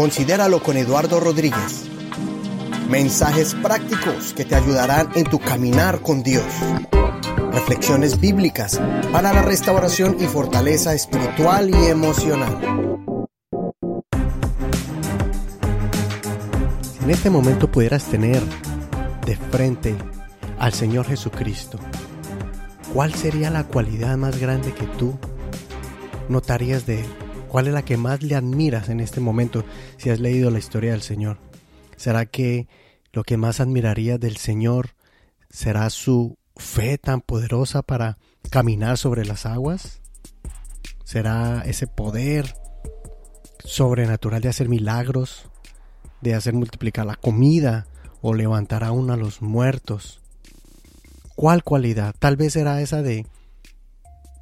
Considéralo con Eduardo Rodríguez. Mensajes prácticos que te ayudarán en tu caminar con Dios. Reflexiones bíblicas para la restauración y fortaleza espiritual y emocional. En este momento pudieras tener de frente al Señor Jesucristo, ¿cuál sería la cualidad más grande que tú notarías de Él? ¿Cuál es la que más le admiras en este momento si has leído la historia del Señor? ¿Será que lo que más admirarías del Señor será su fe tan poderosa para caminar sobre las aguas? ¿Será ese poder sobrenatural de hacer milagros, de hacer multiplicar la comida o levantar aún a los muertos? ¿Cuál cualidad? Tal vez era esa de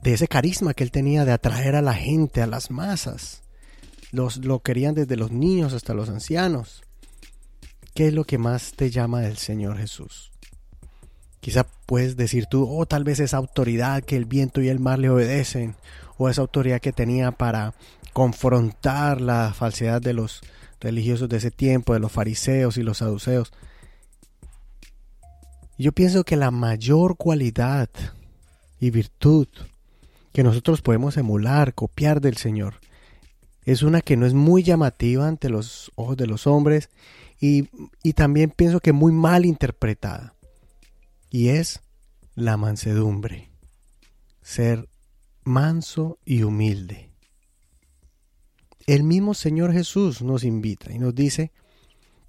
de ese carisma que él tenía de atraer a la gente, a las masas. Los, lo querían desde los niños hasta los ancianos. ¿Qué es lo que más te llama del Señor Jesús? Quizá puedes decir tú, oh, tal vez esa autoridad que el viento y el mar le obedecen, o esa autoridad que tenía para confrontar la falsedad de los religiosos de ese tiempo, de los fariseos y los saduceos. Yo pienso que la mayor cualidad y virtud que nosotros podemos emular, copiar del Señor. Es una que no es muy llamativa ante los ojos de los hombres y, y también pienso que muy mal interpretada. Y es la mansedumbre. Ser manso y humilde. El mismo Señor Jesús nos invita y nos dice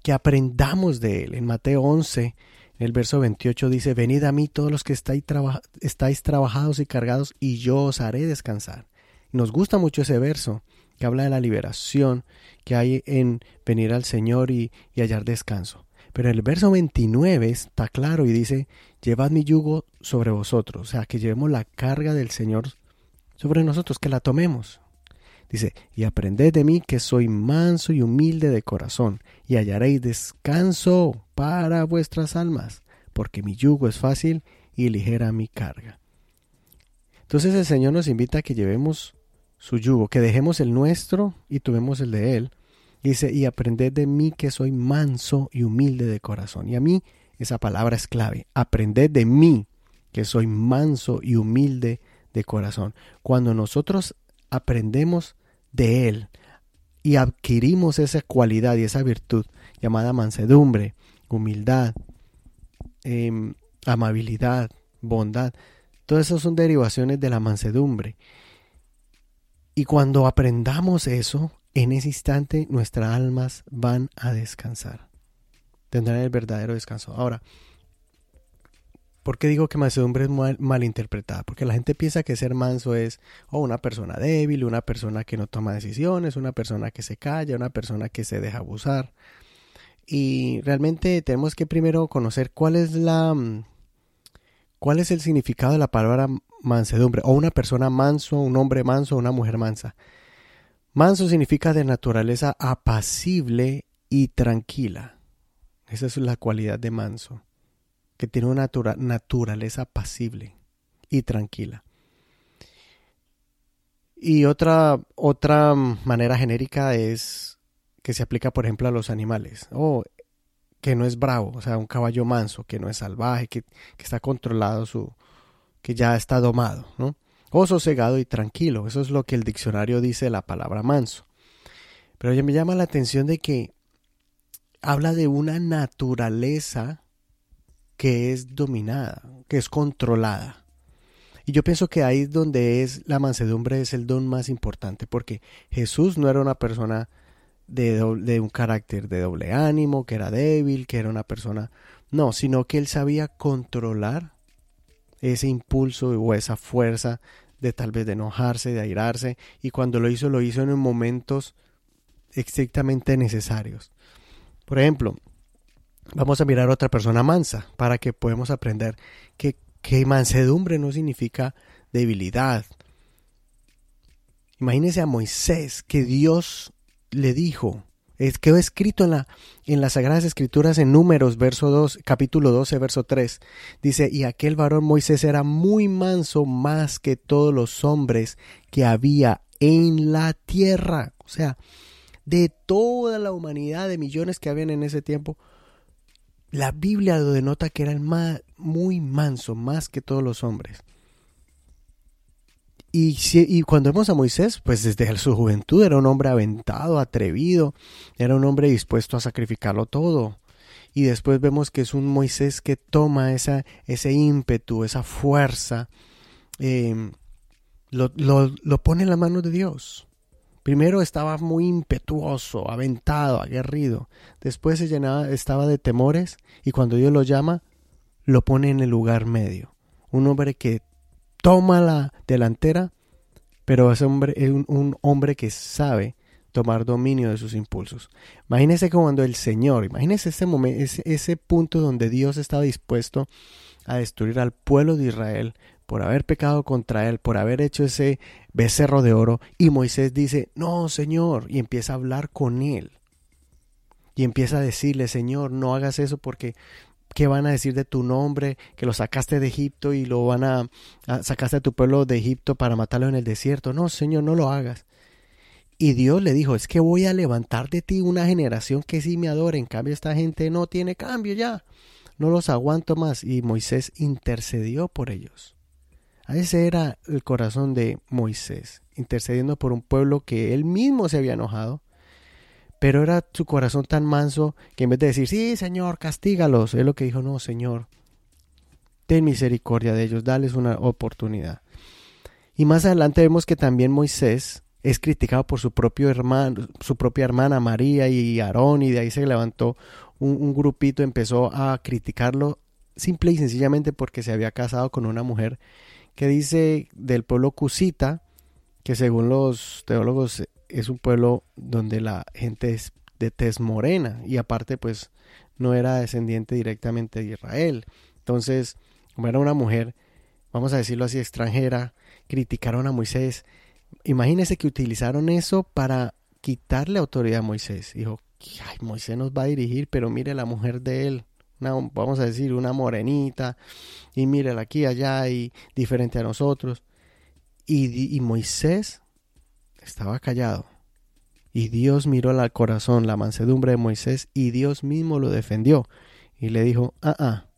que aprendamos de Él. En Mateo 11, el verso 28 dice, venid a mí todos los que estáis, trabajados y cargados, y yo os haré descansar. Nos gusta mucho ese verso que habla de la liberación que hay en venir al Señor y, y hallar descanso. Pero el verso 29 está claro y dice, llevad mi yugo sobre vosotros, o sea, que llevemos la carga del Señor sobre nosotros, que la tomemos. Dice, y aprended de mí que soy manso y humilde de corazón, y hallaréis descanso para vuestras almas, porque mi yugo es fácil y ligera mi carga. Entonces el Señor nos invita a que llevemos su yugo, que dejemos el nuestro y tomemos el de Él. Dice, y aprended de mí que soy manso y humilde de corazón. Y a mí esa palabra es clave. Aprended de mí que soy manso y humilde de corazón. Cuando nosotros aprendemos de Él y adquirimos esa cualidad y esa virtud llamada mansedumbre, humildad, em, amabilidad, bondad, todas esas son derivaciones de la mansedumbre. Y cuando aprendamos eso, en ese instante nuestras almas van a descansar. Tendrán el verdadero descanso. Ahora, ¿Por qué digo que mansedumbre es mal, interpretada? Porque la gente piensa que ser manso es o una persona débil, una persona que no toma decisiones, una persona que se calla, una persona que se deja abusar. Y realmente tenemos que primero conocer cuál es la cuál es el significado de la palabra mansedumbre o una persona manso, un hombre manso, una mujer mansa. Manso significa de naturaleza apacible y tranquila. Esa es la cualidad de manso que tiene una naturaleza pasible y tranquila. Y otra, otra manera genérica es que se aplica, por ejemplo, a los animales. O que no es bravo, o sea, un caballo manso, que no es salvaje, que, que está controlado, su, que ya está domado, ¿no? O sosegado y tranquilo. Eso es lo que el diccionario dice de la palabra manso. Pero ya me llama la atención de que habla de una naturaleza que es dominada, que es controlada. Y yo pienso que ahí donde es la mansedumbre es el don más importante, porque Jesús no era una persona de, de un carácter de doble ánimo, que era débil, que era una persona, no, sino que él sabía controlar ese impulso o esa fuerza de tal vez de enojarse, de airarse, y cuando lo hizo, lo hizo en momentos estrictamente necesarios. Por ejemplo, vamos a mirar a otra persona mansa para que podamos aprender que, que mansedumbre no significa debilidad. Imagínese a Moisés que Dios le dijo quedó escrito en, la, en las Sagradas Escrituras en Números, verso 2, capítulo 12, verso 3. Dice, y aquel varón Moisés era muy manso más que todos los hombres que había en la tierra. O sea, de toda la humanidad de millones que habían en ese tiempo, la Biblia lo denota que era el más, muy manso, más que todos los hombres. Y, cuando vemos a Moisés, pues desde su juventud era un hombre aventado, atrevido, era un hombre dispuesto a sacrificarlo todo. Y después vemos que es un Moisés que toma esa, ese ímpetu, esa fuerza, lo, lo, lo pone en la mano de Dios. Primero estaba muy impetuoso, aventado, aguerrido. Después se llenaba, estaba de temores y cuando Dios lo llama, lo pone en el lugar medio. Un hombre que toma la delantera, pero es, hombre, un, hombre que sabe tomar dominio de sus impulsos. Imagínese cuando el Señor, imagínese ese, momento, ese, ese punto donde Dios estaba dispuesto a destruir al pueblo de Israel por haber pecado contra él, por haber hecho ese becerro de oro, y Moisés dice, no, Señor, y empieza a hablar con él. Y empieza a decirle, Señor, no hagas eso porque ¿Qué van a decir de tu nombre? Que lo sacaste de Egipto y lo van a, sacaste a tu pueblo de Egipto para matarlo en el desierto. No, Señor, no lo hagas. Y Dios le dijo, es que voy a levantar de ti una generación que sí me adora. En cambio, esta gente no tiene cambio ya. No los aguanto más. Y Moisés intercedió por ellos. Ese era el corazón de Moisés, intercediendo por un pueblo que él mismo se había enojado pero era su corazón tan manso que en vez de decir, sí, Señor, castígalos, él lo que dijo, no, Señor, ten misericordia de ellos, dales una oportunidad. Y más adelante vemos que también Moisés es criticado por su propio hermano, su propia hermana María y Aarón, y de ahí se levantó un grupito, empezó a criticarlo simple y sencillamente porque se había casado con una mujer que dice del pueblo cusita, que según los teólogos es un pueblo donde la gente es de tez morena y aparte pues no era descendiente directamente de Israel. Entonces, como era una mujer, vamos a decirlo así, extranjera, criticaron a Moisés. Imagínense que utilizaron eso para quitarle autoridad a Moisés. Dijo, ay, Moisés nos va a dirigir, pero mire la mujer de él, vamos a decir, una morenita, y mírela aquí, allá, y diferente a nosotros. Y, y Moisés estaba callado. Y Dios miró al corazón, la mansedumbre de Moisés, y Dios mismo lo defendió. Y le dijo, ah, ah,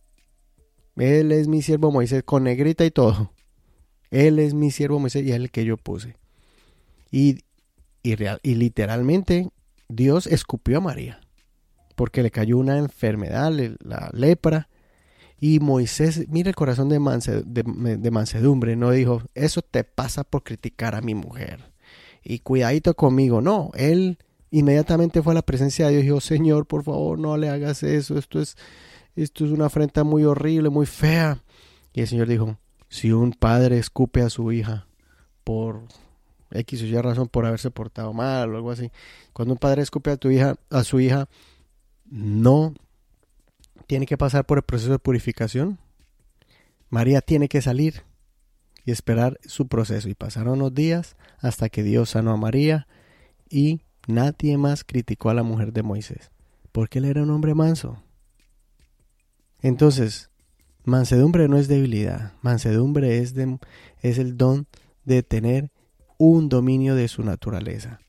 él es mi siervo Moisés, con negrita y todo. Él es mi siervo Moisés y es el que yo puse. Y, y, real, y literalmente Dios escupió a María, porque le cayó una enfermedad, la lepra. Y Moisés, mira el corazón de, mansedumbre, no dijo, eso te pasa por criticar a mi mujer y cuidadito conmigo. No, él inmediatamente fue a la presencia de Dios y dijo, Señor, por favor, no le hagas eso, esto es, esto es una afrenta muy horrible, muy fea. Y el Señor dijo, si un padre escupe a su hija por X o Y razón, por haberse portado mal o algo así, cuando un padre escupe a tu hija, a su hija, no tiene que pasar por el proceso de purificación. María tiene que salir y esperar su proceso. Y pasaron los días hasta que Dios sanó a María y nadie más criticó a la mujer de Moisés, porque él era un hombre manso. Entonces, mansedumbre no es debilidad, mansedumbre es, es el don de tener un dominio de su naturaleza.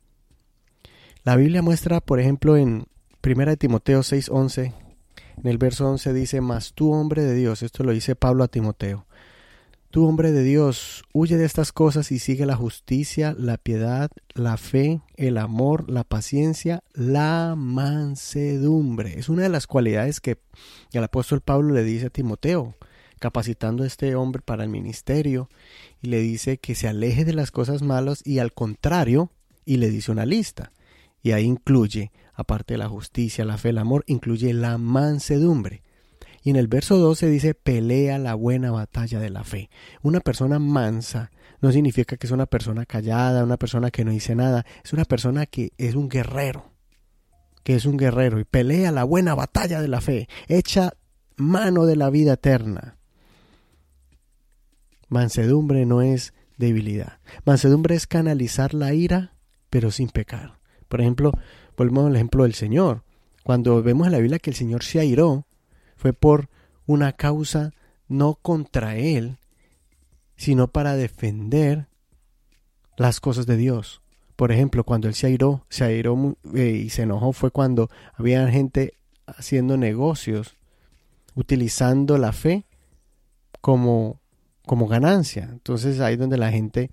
La Biblia muestra, por ejemplo, en 1 Timoteo 6:11, en el verso 11 dice, mas tú hombre de Dios, esto lo dice Pablo a Timoteo, Tú, hombre de Dios, huye de estas cosas y sigue la justicia, la piedad, la fe, el amor, la paciencia, la mansedumbre. Es una de las cualidades que el apóstol Pablo le dice a Timoteo, capacitando a este hombre para el ministerio, y le dice que se aleje de las cosas malas y al contrario, y le dice una lista. Y ahí incluye, aparte de la justicia, la fe, el amor, incluye la mansedumbre. Y en el verso 12 dice, pelea la buena batalla de la fe. Una persona mansa no significa que es una persona callada, una persona que no dice nada. Es una persona que es un guerrero, que es un guerrero y pelea la buena batalla de la fe. Echa mano de la vida eterna. Mansedumbre no es debilidad. Mansedumbre es canalizar la ira, pero sin pecar. Por ejemplo, volvemos al ejemplo del Señor. Cuando vemos en la Biblia que el Señor se airó, fue por una causa no contra Él, sino para defender las cosas de Dios. Por ejemplo, cuando Él se airó, se airó eh, y se enojó fue cuando había gente haciendo negocios, utilizando la fe como, como ganancia. Entonces ahí es donde la gente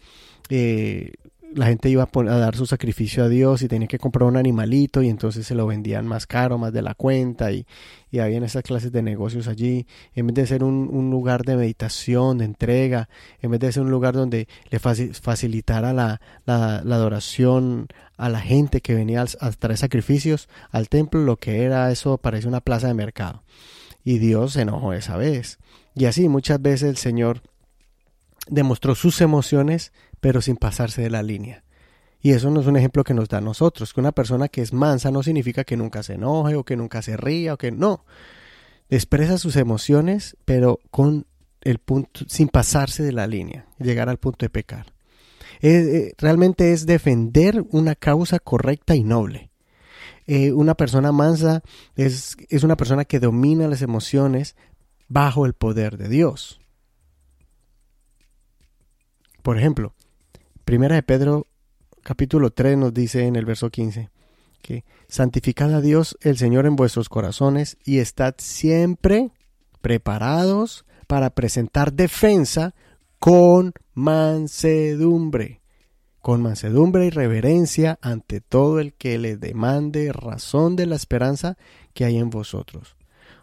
eh, la gente iba a, dar su sacrificio a Dios y tenía que comprar un animalito y entonces se lo vendían más caro, más de la cuenta y, y habían esas clases de negocios allí. En vez de ser un, lugar de meditación, de entrega, en vez de ser un lugar donde le facilitara la, la, adoración a la gente que venía a traer sacrificios al templo, lo que era eso parece una plaza de mercado. Y Dios se enojó esa vez. Y así muchas veces el Señor demostró sus emociones pero sin pasarse de la línea. Y eso no es un ejemplo que nos da a nosotros, que una persona que es mansa no significa que nunca se enoje o que nunca se ría o que no. Expresa sus emociones, pero con el punto, sin pasarse de la línea, llegar al punto de pecar. Eh, realmente es defender una causa correcta y noble. Eh, una persona mansa es, es una persona que domina las emociones bajo el poder de Dios. Por ejemplo, Primera de Pedro capítulo 3 nos dice en el verso 15 que santificad a Dios el Señor en vuestros corazones y estad siempre preparados para presentar defensa con mansedumbre, con mansedumbre y reverencia ante todo el que le demande razón de la esperanza que hay en vosotros.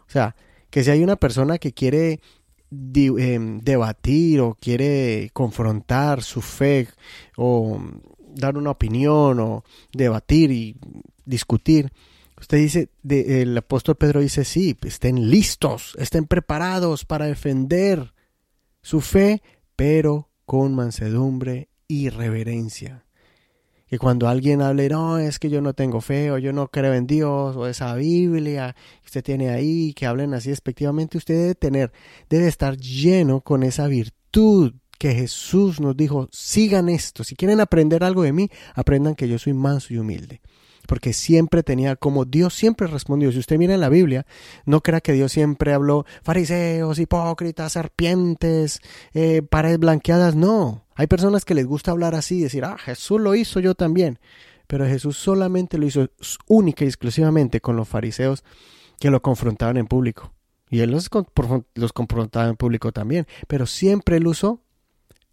O sea, que si hay una persona que quiere debatir o quiere confrontar su fe o dar una opinión o debatir y discutir, usted dice, el apóstol Pedro dice, sí, estén listos, estén preparados para defender su fe, pero con mansedumbre y reverencia que cuando alguien hable, no, es que yo no tengo fe, o yo no creo en Dios, o esa Biblia que usted tiene ahí, que hablen así despectivamente, usted debe tener, debe estar lleno con esa virtud que Jesús nos dijo, sigan esto, si quieren aprender algo de mí, aprendan que yo soy manso y humilde porque siempre tenía como Dios siempre respondió. Si usted mira en la Biblia, no crea que Dios siempre habló fariseos, hipócritas, serpientes, eh, paredes blanqueadas. No, hay personas que les gusta hablar así, decir, ah, Jesús lo hizo yo también. Pero Jesús solamente lo hizo única y exclusivamente con los fariseos que lo confrontaban en público. Y él los, los confrontaba en público también. Pero siempre él usó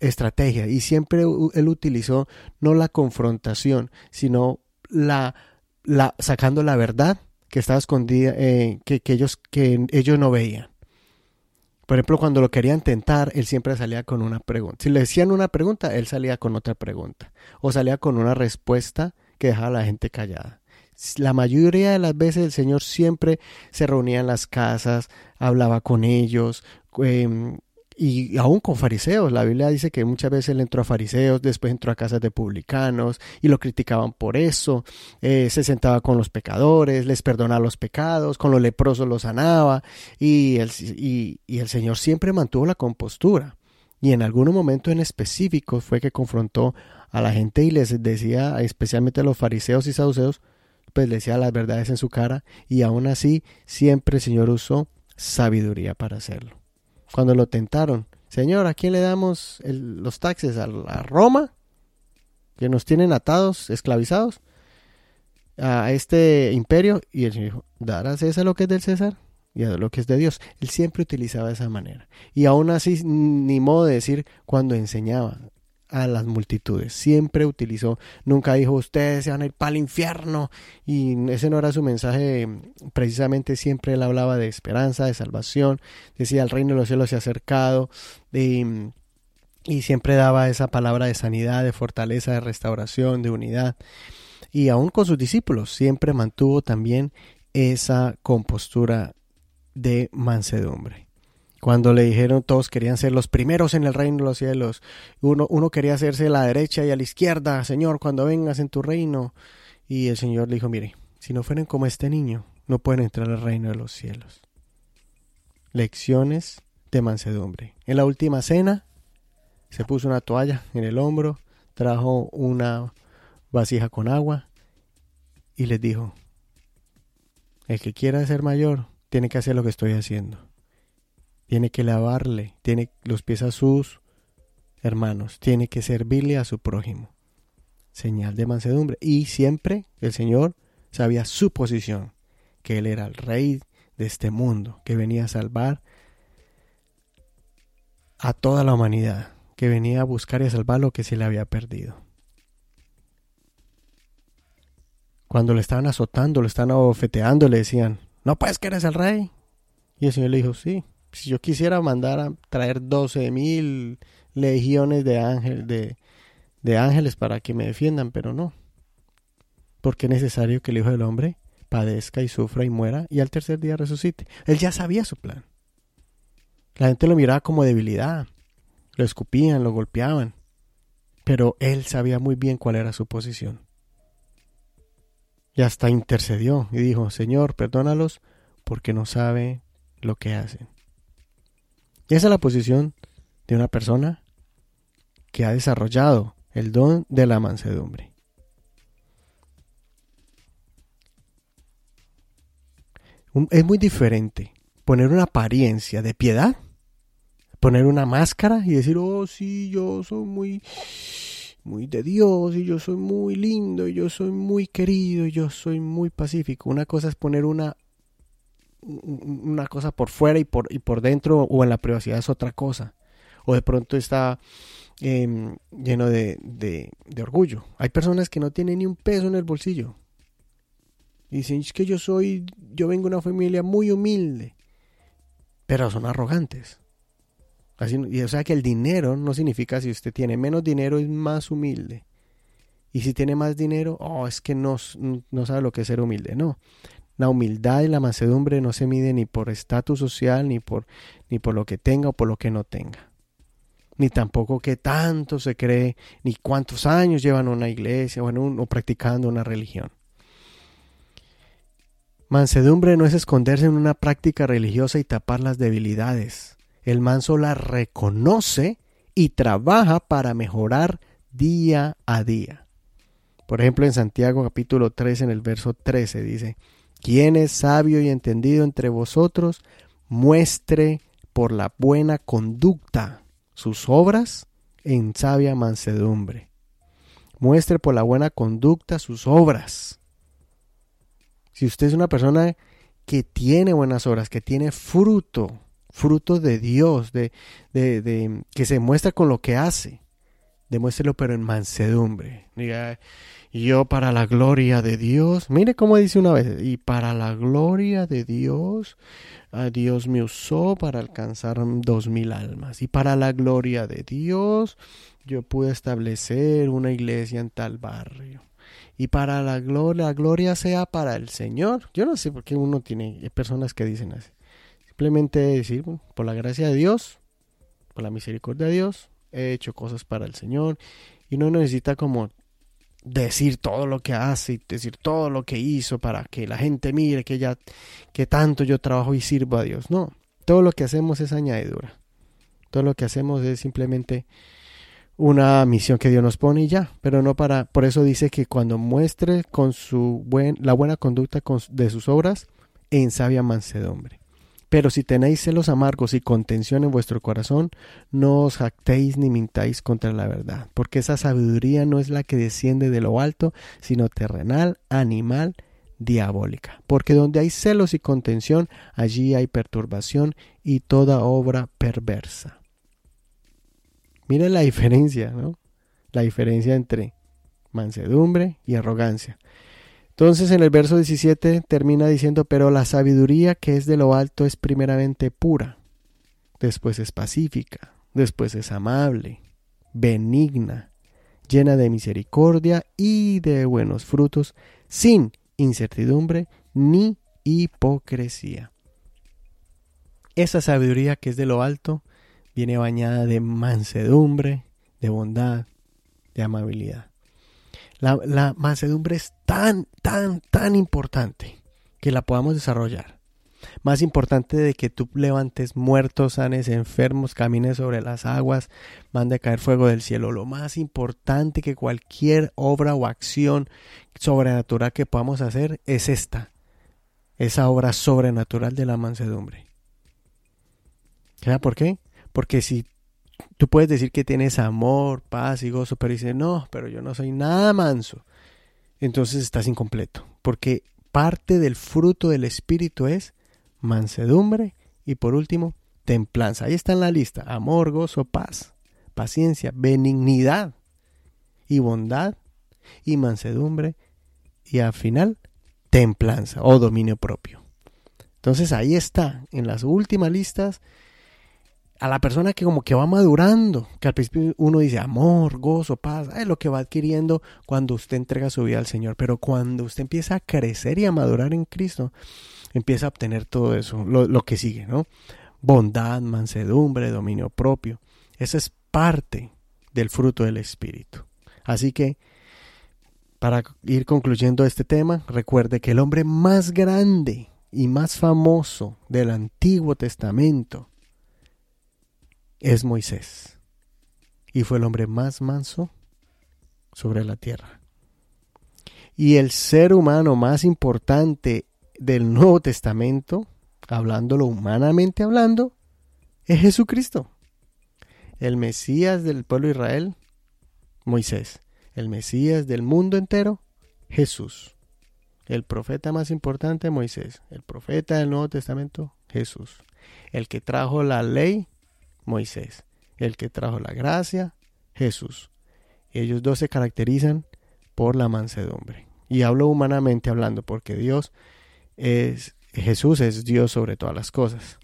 estrategia y siempre él utilizó no la confrontación, sino la, la, sacando la verdad que estaba escondida, eh, que, ellos, que ellos no veían. Por ejemplo, cuando lo querían tentar, él siempre salía con una pregunta. Si le decían una pregunta, él salía con otra pregunta. O salía con una respuesta que dejaba a la gente callada. La mayoría de las veces el Señor siempre se reunía en las casas, hablaba con ellos, eh, y aún con fariseos. La Biblia dice que muchas veces él entró a fariseos, después entró a casas de publicanos y lo criticaban por eso. Eh, se sentaba con los pecadores, les perdonaba los pecados, con los leprosos los sanaba y el, y, el Señor siempre mantuvo la compostura. Y en algún momento en específico fue que confrontó a la gente y les decía, especialmente a los fariseos y saduceos, pues les decía las verdades en su cara y aún así siempre el Señor usó sabiduría para hacerlo cuando lo tentaron. Señor, ¿a quién le damos los taxes? ¿A, Roma? Que nos tienen atados, esclavizados. A este imperio. Y Señor dijo, ¿dar a César lo que es del César? Y a lo que es de Dios. Él siempre utilizaba esa manera. Y aún así, ni modo de decir cuando enseñaba a las multitudes. Siempre utilizó, nunca dijo ustedes se van a ir para el infierno. Y ese no era su mensaje. Precisamente siempre él hablaba de esperanza, de salvación. Decía el reino de los cielos se ha acercado. y siempre daba esa palabra de sanidad, de fortaleza, de restauración, de unidad. Y aún con sus discípulos siempre mantuvo también esa compostura de mansedumbre. Cuando le dijeron todos querían ser los primeros en el reino de los cielos. Uno, uno quería hacerse a la derecha y a la izquierda, Señor, cuando vengas en tu reino. Y el Señor le dijo, mire, si no fueren como este niño, no pueden entrar al reino de los cielos. Lecciones de mansedumbre. En la última cena se puso una toalla en el hombro, trajo una vasija con agua y les dijo, el que quiera ser mayor tiene que hacer lo que estoy haciendo. Tiene que lavarle, tiene los pies a sus hermanos, tiene que servirle a su prójimo. Señal de mansedumbre. Y siempre el Señor sabía su posición, que Él era el rey de este mundo, que venía a salvar a toda la humanidad, que venía a buscar y a salvar lo que se le había perdido. Cuando le estaban azotando, le estaban abofeteando, le decían, no puedes que eres el rey. Y el Señor le dijo, sí, si yo quisiera mandar a traer doce mil legiones de, de, de ángeles para que me defiendan, pero no. Porque es necesario que el Hijo del Hombre padezca y sufra y muera y al tercer día resucite. Él ya sabía su plan. La gente lo miraba como debilidad, lo escupían, lo golpeaban, pero él sabía muy bien cuál era su posición. Y hasta intercedió y dijo, Señor, perdónalos porque no sabe lo que hacen. Esa es la posición de una persona que ha desarrollado el don de la mansedumbre. Es muy diferente poner una apariencia de piedad, poner una máscara y decir, oh sí, yo soy muy muy de Dios y yo soy muy lindo y yo soy muy querido y yo soy muy pacífico. Una cosa es poner una una cosa por fuera y por, y por dentro o en la privacidad es otra cosa. O de pronto está em, lleno de, de, orgullo. Hay personas que no tienen ni un peso en el bolsillo. Y dicen, es que yo soy, yo vengo de una familia muy humilde. Pero son arrogantes. Así, y, o sea que el dinero no significa si usted tiene menos dinero es más humilde. Y si tiene más dinero, oh, es que no, no sabe lo que es ser humilde. No. La humildad y la mansedumbre no se mide ni por estatus social, ni por, ni por lo que tenga o por lo que no tenga. Ni tampoco que tanto se cree, ni cuántos años llevan una iglesia o, o practicando una religión. Mansedumbre no es esconderse en una práctica religiosa y tapar las debilidades el manso la reconoce y trabaja para mejorar día a día. Por ejemplo, en Santiago capítulo 3, en el verso 13 dice, quien es sabio y entendido entre vosotros, muestre por la buena conducta sus obras en sabia mansedumbre. Muestre por la buena conducta sus obras. Si usted es una persona que tiene buenas obras, que tiene fruto fruto de Dios, de, que se muestra con lo que hace. Demuéstrelo pero en mansedumbre. Diga, yo para la gloria de Dios, mire cómo dice una vez, y para la gloria de Dios, a Dios me usó para alcanzar dos mil almas. Y para la gloria de Dios, yo pude establecer una iglesia en tal barrio. Y para la gloria, la gloria sea para el Señor. Yo no sé por qué uno tiene personas que dicen así. Simplemente decir, por la gracia de Dios, por la misericordia de Dios, he hecho cosas para el Señor y no necesita como decir todo lo que hace y decir todo lo que hizo para que la gente mire que ya que tanto yo trabajo y sirvo a Dios. No, todo lo que hacemos es añadidura. Todo lo que hacemos es simplemente una misión que Dios nos pone y ya, pero no para por eso dice que cuando muestre con su buen la buena conducta de sus obras en sabia mansedumbre. Pero si tenéis celos amargos y contención en vuestro corazón, no os jactéis ni mintáis contra la verdad, porque esa sabiduría no es la que desciende de lo alto, sino terrenal, animal, diabólica. Porque donde hay celos y contención, allí hay perturbación y toda obra perversa. Miren la diferencia, ¿no? La diferencia entre mansedumbre y arrogancia. Entonces en el verso 17 termina diciendo, pero la sabiduría que es de lo alto es primeramente pura, después es pacífica, después es amable, benigna, llena de misericordia y de buenos frutos, sin incertidumbre ni hipocresía. Esa sabiduría que es de lo alto viene bañada de mansedumbre, de bondad, de amabilidad. La, mansedumbre es tan, tan, tan importante que la podamos desarrollar. más importante de que tú levantes muertos, sanes, enfermos, camines sobre las aguas, mande a caer fuego del cielo. Lo más importante que cualquier obra o acción sobrenatural que podamos hacer es esta, esa obra sobrenatural de la mansedumbre. ¿Sabes por qué? Porque si tú puedes decir que tienes amor, paz y gozo, pero dices, no, pero yo no soy nada manso, entonces estás incompleto. Porque parte del fruto del Espíritu es mansedumbre y por último, templanza. Ahí está en la lista. Amor, gozo, paz, paciencia, benignidad y bondad y mansedumbre y al final, templanza o dominio propio. Entonces ahí está, en las últimas listas, a la persona que como que va madurando, que al principio uno dice amor, gozo, paz, es lo que va adquiriendo cuando usted entrega su vida al Señor, pero cuando usted empieza a crecer y a madurar en Cristo, empieza a obtener todo eso, lo, lo que sigue, ¿no? Bondad, mansedumbre, dominio propio. Esa es parte del fruto del Espíritu. Así que, para ir concluyendo este tema, recuerde que el hombre más grande y más famoso del Antiguo Testamento, es Moisés. Y fue el hombre más manso sobre la tierra. Y el ser humano más importante del Nuevo Testamento, hablándolo humanamente hablando, es Jesucristo. El Mesías del pueblo de Israel, Moisés. El Mesías del mundo entero, Jesús. El profeta más importante, Moisés. El profeta del Nuevo Testamento, Jesús. El que trajo la ley, Moisés. El que trajo la gracia, Jesús. Ellos dos se caracterizan por la mansedumbre. Y hablo humanamente hablando porque Dios es, Jesús es Dios sobre todas las cosas.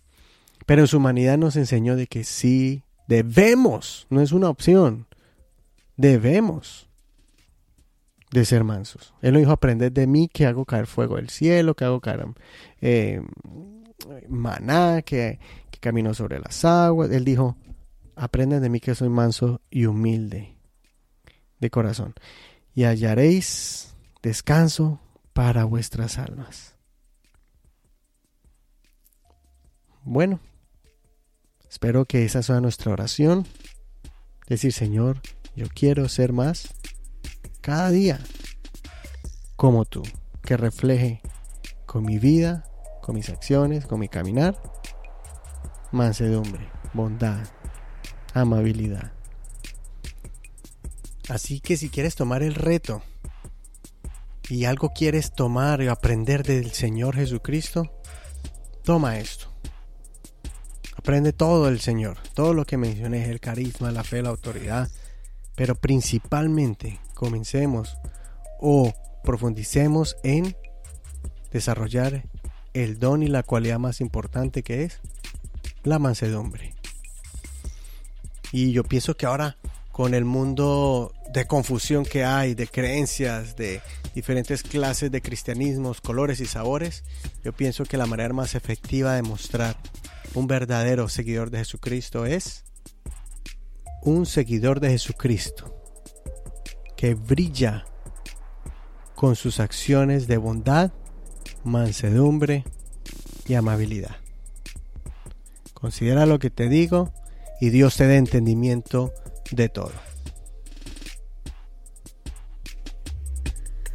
Pero en su humanidad nos enseñó de que sí debemos, no es una opción, debemos de ser mansos. Él nos dijo, aprender de mí que hago caer fuego del cielo, que hago caer eh, maná, que, camino sobre las aguas. Él dijo, aprenden de mí que soy manso y humilde de corazón, y hallaréis descanso para vuestras almas. Bueno, espero que esa sea nuestra oración. Decir, Señor, yo quiero ser más cada día como tú, que refleje con mi vida, con mis acciones, con mi caminar, mansedumbre, bondad, amabilidad. Así que si quieres tomar el reto y algo quieres tomar y aprender del Señor Jesucristo, toma esto. Aprende todo del Señor, todo lo que mencioné, el carisma, la fe, la autoridad, pero principalmente comencemos o profundicemos en desarrollar el don y la cualidad más importante que es la mansedumbre. Y yo pienso que ahora con el mundo de confusión que hay, de creencias, de diferentes clases de cristianismos, colores y sabores, yo pienso que la manera más efectiva de mostrar un verdadero seguidor de Jesucristo es un seguidor de Jesucristo que brilla con sus acciones de bondad, mansedumbre y amabilidad. Considera lo que te digo y Dios te dé entendimiento de todo.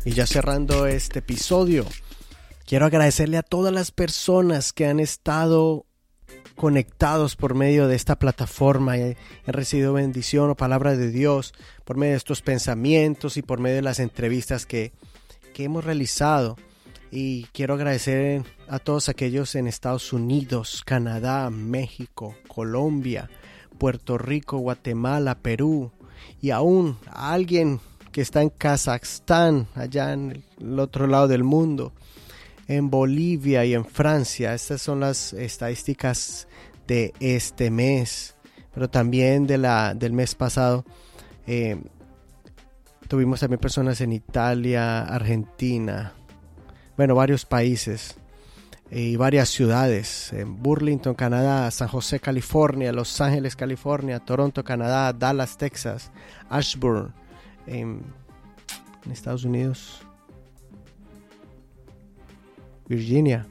Y ya cerrando este episodio, quiero agradecerle a todas las personas que han estado conectados por medio de esta plataforma y han recibido bendición o palabra de Dios por medio de estos pensamientos y por medio de las entrevistas que, que hemos realizado y quiero agradecer a todos aquellos en Estados Unidos, Canadá, México, Colombia, Puerto Rico, Guatemala, Perú y aún a alguien que está en Kazajstán, allá en el otro lado del mundo, en Bolivia y en Francia. Estas son las estadísticas de este mes, pero también de la, del mes pasado. Eh, tuvimos también personas en Italia, Argentina, bueno, varios países y varias ciudades, en Burlington, Canadá, San José, California, Los Ángeles, California, Toronto, Canadá, Dallas, Texas, Ashburn, en, Estados Unidos, Virginia,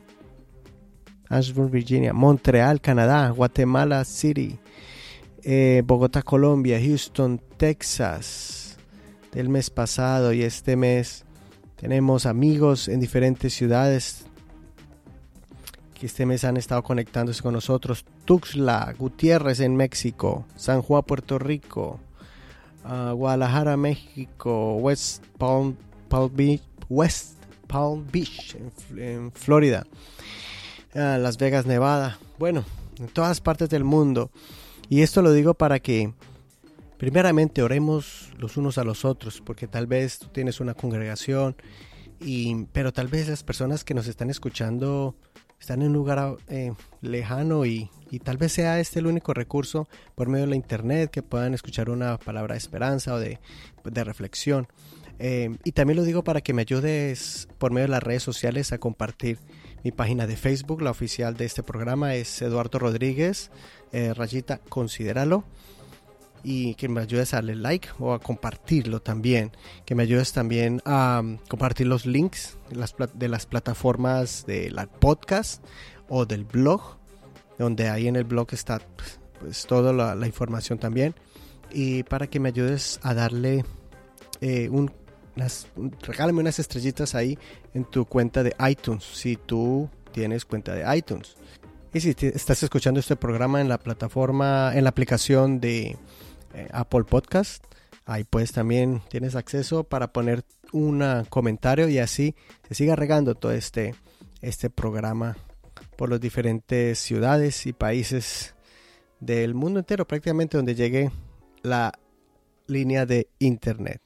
Ashburn, Virginia, Montreal, Canadá, Guatemala City, eh, Bogotá, Colombia, Houston, Texas, del mes pasado y este mes tenemos amigos en diferentes ciudades que este mes han estado conectándose con nosotros. Tuxtla, Gutiérrez en México, San Juan, Puerto Rico, uh, Guadalajara, México, West Palm, Beach, West Palm Beach en, Florida, uh, Las Vegas, Nevada. Bueno, en todas partes del mundo. Y esto lo digo para que primeramente oremos los unos a los otros, porque tal vez tú tienes una congregación, y, pero tal vez las personas que nos están escuchando están en un lugar eh, lejano y, tal vez sea este el único recurso por medio de la internet que puedan escuchar una palabra de esperanza o de, reflexión. Eh, y también lo digo para que me ayudes por medio de las redes sociales a compartir mi página de Facebook, la oficial de este programa es Eduardo Rodríguez, eh, rayita, considéralo y que me ayudes a darle like o a compartirlo también. Que me ayudes también a um, compartir los links de las, de las plataformas de la podcast o del blog, donde ahí en el blog está pues, toda la, información también. Y para que me ayudes a darle eh, un, unas, regálame unas estrellitas ahí en tu cuenta de iTunes, si tú tienes cuenta de iTunes. Y si estás escuchando este programa en la plataforma, en la aplicación de eh, Apple Podcast. Ahí pues también tienes acceso para poner un comentario y así se siga regando todo este, este programa por las diferentes ciudades y países del mundo entero, prácticamente donde llegue la línea de internet.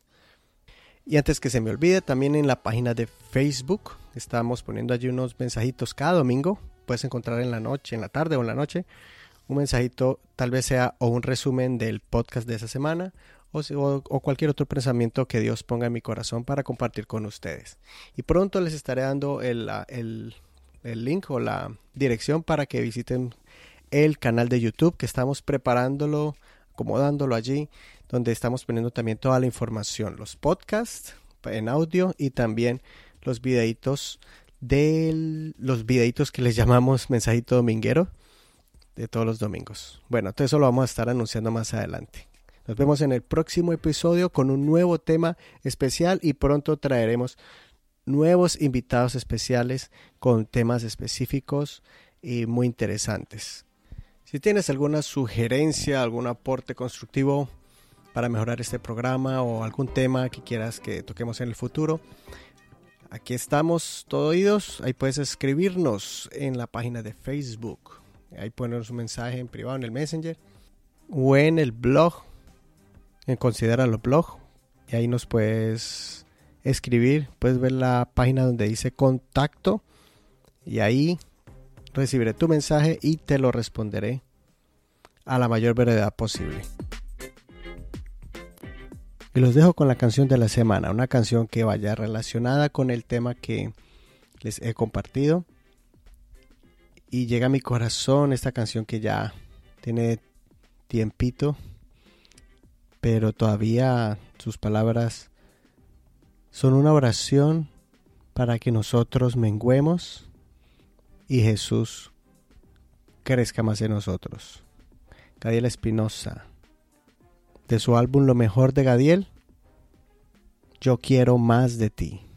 Y antes que se me olvide, también en la página de Facebook estamos poniendo allí unos mensajitos cada domingo. Puedes encontrar en la noche, en la tarde o en la noche un mensajito, tal vez sea o un resumen del podcast de esa semana o, cualquier otro pensamiento que Dios ponga en mi corazón para compartir con ustedes. Y pronto les estaré dando el, el, el link o la dirección para que visiten el canal de YouTube que estamos preparándolo, acomodándolo allí, donde estamos poniendo también toda la información, los podcasts en audio y también los videitos de los videitos que les llamamos mensajito dominguero de todos los domingos. Bueno, todo eso lo vamos a estar anunciando más adelante. Nos vemos en el próximo episodio con un nuevo tema especial y pronto traeremos nuevos invitados especiales con temas específicos y muy interesantes. Si tienes alguna sugerencia, algún aporte constructivo para mejorar este programa o algún tema que quieras que toquemos en el futuro, aquí estamos, todo oídos. Ahí puedes escribirnos en la página de Facebook. Ahí ponernos un mensaje en privado en el Messenger o en el blog, en Considera los blog. Y ahí nos puedes escribir, puedes ver la página donde dice contacto y ahí recibiré tu mensaje y te lo responderé a la mayor brevedad posible. Y los dejo con la canción de la semana, una canción que vaya relacionada con el tema que les he compartido y llega a mi corazón esta canción que ya tiene tiempito, pero todavía sus palabras son una oración para que nosotros menguemos y Jesús crezca más en nosotros. Gadiel Espinosa, de su álbum Lo mejor de Gadiel, Yo quiero más de ti.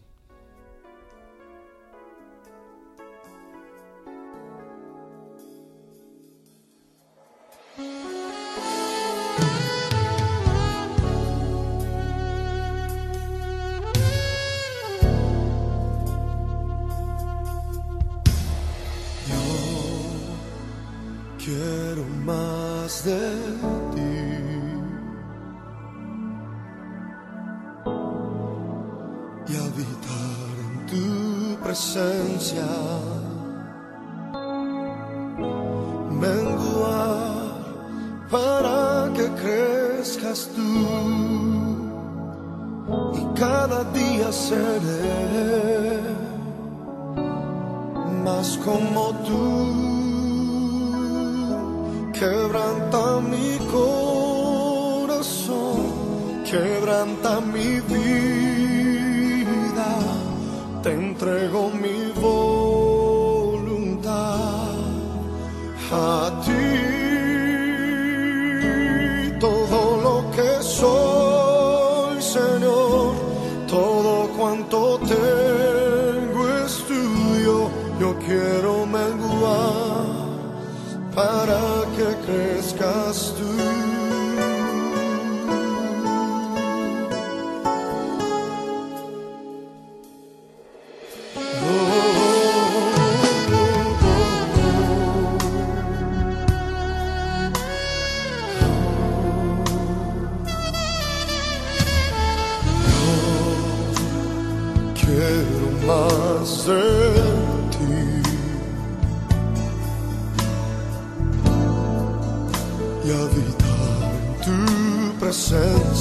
quebranta mi vida, te entrego mi voluntad a ti.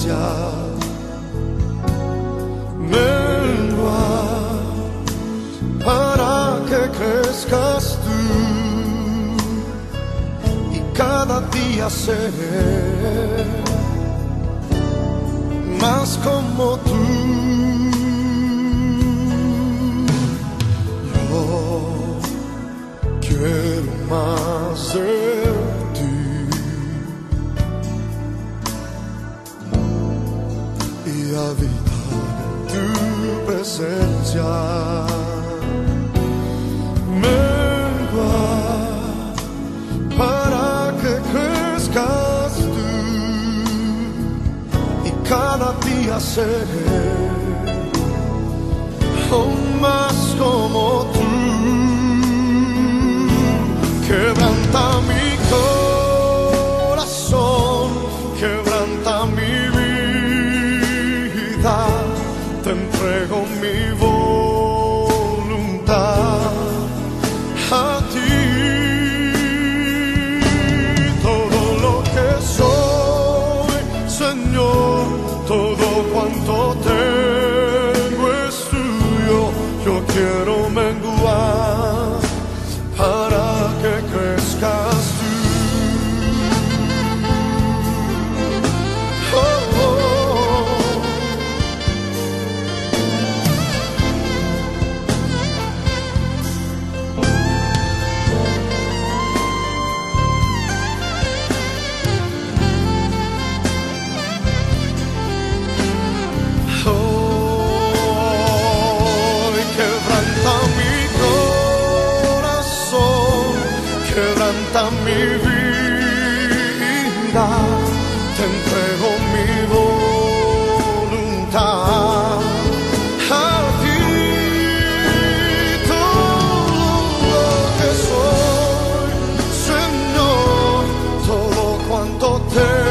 Presencia. Menguar para que crezcas tú. Y cada día ser más como tú. Yo quiero más de en tu presencia. Menguar para que crezcas tú y cada día seré aún más como tú. Quebranta mi a ti. altar.